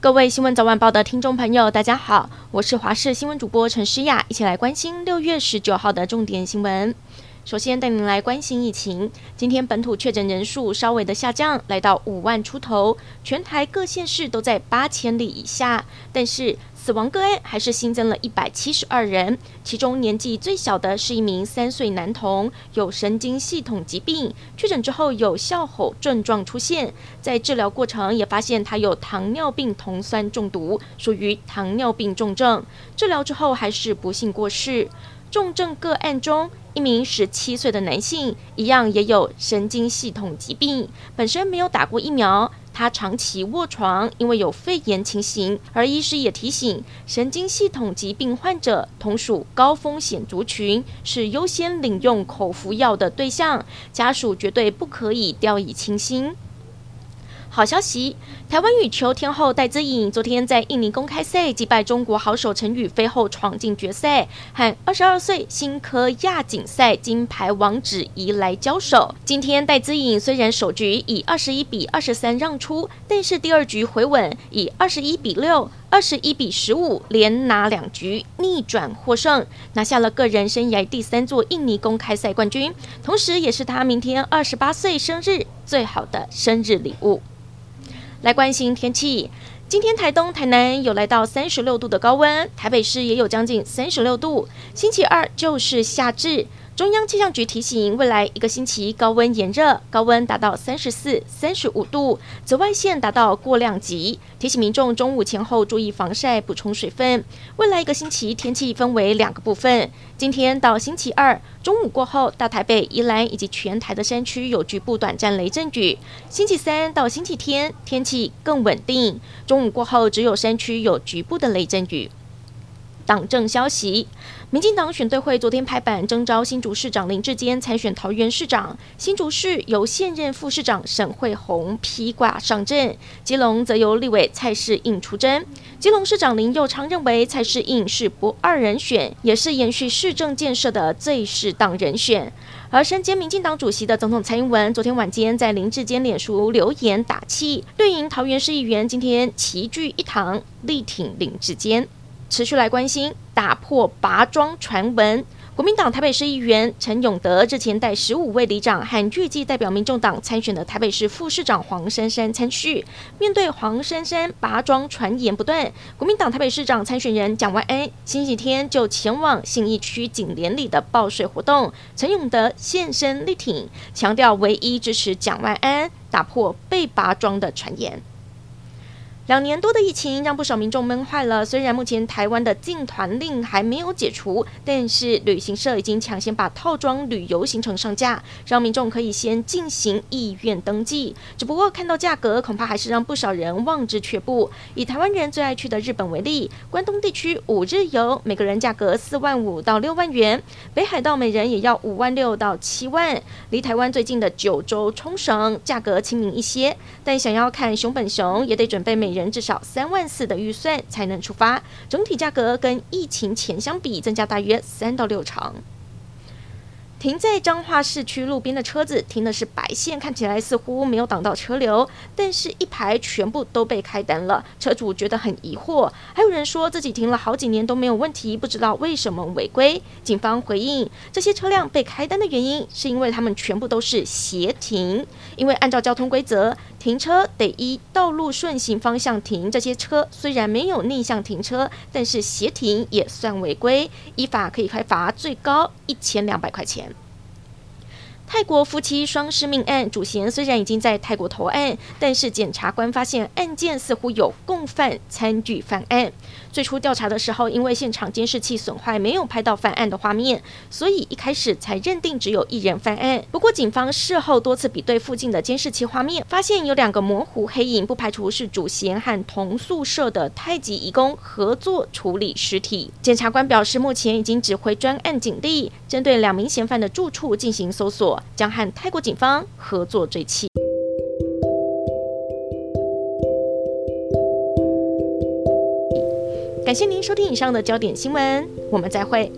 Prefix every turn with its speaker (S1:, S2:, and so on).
S1: 各位新闻早晚报的听众朋友，大家好，我是华视新闻主播陈诗雅，一起来关心六月十九号的重点新闻。首先带您来关心疫情，今天本土确诊人数稍微的下降，来到五万出头，全台各县市都在八千例以下，但是，死亡个案还是新增了一百七十二人，其中年纪最小的是一名三岁男童，有神经系统疾病，确诊之后有哮吼症状出现，在治疗过程也发现他有糖尿病酮酸中毒，属于糖尿病重症，治疗之后还是不幸过世。重症个案中，一名十七岁的男性一样也有神经系统疾病，本身没有打过疫苗。他长期卧床，因为有肺炎情形，而医师也提醒，神经系统疾病患者同属高风险族群，是优先领用口服药的对象，家属绝对不可以掉以轻心。好消息，台湾羽球天后戴资颖昨天在印尼公开赛击败中国好手陈雨菲后闯进决赛，和二十二岁新科亚锦赛金牌王芷怡来交手。今天戴资颖虽然首局以二十一比二十三让出，但是第二局回稳，以二十一比六、二十一比十五连拿两局逆转获胜，拿下了个人生涯第三座印尼公开赛冠军，同时也是他明天二十八岁生日最好的生日礼物。来关心天气，今天台东、台南有来到三十六度的高温，台北市也有将近三十六度。星期二就是夏至。中央气象局提醒，未来一个星期高温炎热，高温达到三十四、三十五度，紫外线达到过量级，提醒民众中午前后注意防晒、补充水分。未来一个星期天气分为两个部分，今天到星期二中午过后，大台北、宜兰以及全台的山区有局部短暂雷阵雨。星期三到星期天天气更稳定，中午过后只有山区有局部的雷阵雨。党政消息，民进党选对会昨天拍板征召新竹市长林志坚参选桃园市长，新竹市由现任副市长沈慧虹披挂上阵，基隆则由立委蔡世应出征。基隆市长林右昌认为蔡世应是不二人选，也是延续市政建设的最适当人选。而身兼民进党主席的总统蔡英文昨天晚间在林志坚脸书留言打气，绿营桃园市议员今天齐聚一堂力挺林志坚。持续来关心打破拔庄传闻，国民党台北市议员陈永德日前带十五位里长和预计代表民众党参选的台北市副市长黄珊珊参选。面对黄珊珊拔庄传言不断，国民党台北市长参选人蒋万安星期天就前往信义区锦联里的报税活动，陈永德现身力挺，强调唯一支持蒋万安打破被拔庄的传言。两年多的疫情让不少民众闷坏了。虽然目前台湾的禁团令还没有解除，但是旅行社已经抢先把套装旅游行程上架，让民众可以先进行意愿登记。只不过看到价格，恐怕还是让不少人望之却步。以台湾人最爱去的日本为例，关东地区五日游每个人价格四万五到六万元，北海道每人也要五万六到七万。离台湾最近的九州冲绳价格亲民一些，但想要看熊本熊，也得准备每人。至少三万四的预算才能出发，整体价格跟疫情前相比增加大约三到六成。停在彰化市区路边的车子停的是白线，看起来似乎没有挡到车流，但是一排全部都被开单了，车主觉得很疑惑。还有人说自己停了好几年都没有问题，不知道为什么违规。警方回应，这些车辆被开单的原因是因为他们全部都是斜停，因为按照交通规则，停车得依道路顺行方向停。这些车虽然没有逆向停车，但是斜停也算违规，依法可以开罚最高一千两百块钱。泰国夫妻双尸命案，主嫌虽然已经在泰国投案，但是检察官发现案件似乎有共犯参与犯案。最初调查的时候，因为现场监视器损坏，没有拍到犯案的画面，所以一开始才认定只有一人犯案。不过警方事后多次比对附近的监视器画面，发现有两个模糊黑影，不排除是主嫌和同宿舍的泰籍义工合作处理尸体。检察官表示，目前已经指挥专案警力针对两名嫌犯的住处进行搜索。将和泰国警方合作追缉。感谢您收听以上的焦点新闻，我们再会。